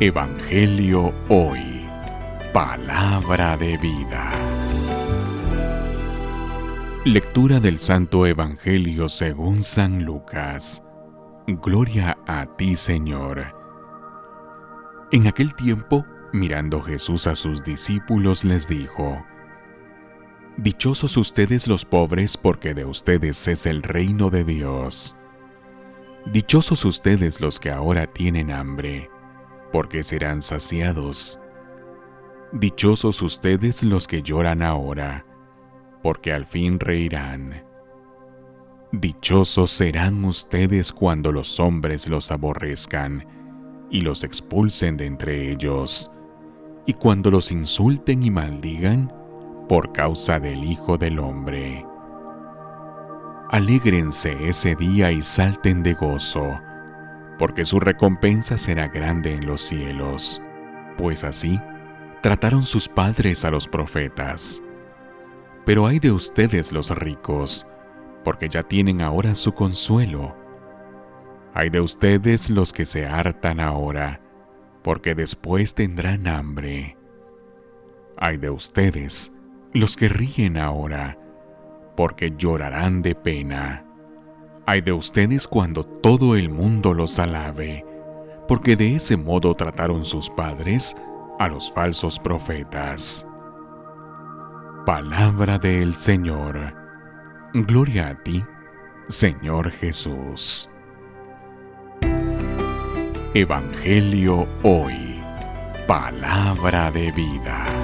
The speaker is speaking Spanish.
Evangelio Hoy. Palabra de vida. Lectura del Santo Evangelio según San Lucas. Gloria a ti, Señor. En aquel tiempo, mirando Jesús a sus discípulos, les dijo, Dichosos ustedes los pobres, porque de ustedes es el reino de Dios. Dichosos ustedes los que ahora tienen hambre porque serán saciados. Dichosos ustedes los que lloran ahora, porque al fin reirán. Dichosos serán ustedes cuando los hombres los aborrezcan y los expulsen de entre ellos, y cuando los insulten y maldigan por causa del Hijo del Hombre. Alégrense ese día y salten de gozo, porque su recompensa será grande en los cielos, pues así trataron sus padres a los profetas. Pero hay de ustedes los ricos, porque ya tienen ahora su consuelo. Hay de ustedes los que se hartan ahora, porque después tendrán hambre. Hay de ustedes los que ríen ahora, porque llorarán de pena. Hay de ustedes cuando todo el mundo los alabe, porque de ese modo trataron sus padres a los falsos profetas. Palabra del Señor. Gloria a ti, Señor Jesús. Evangelio hoy. Palabra de vida.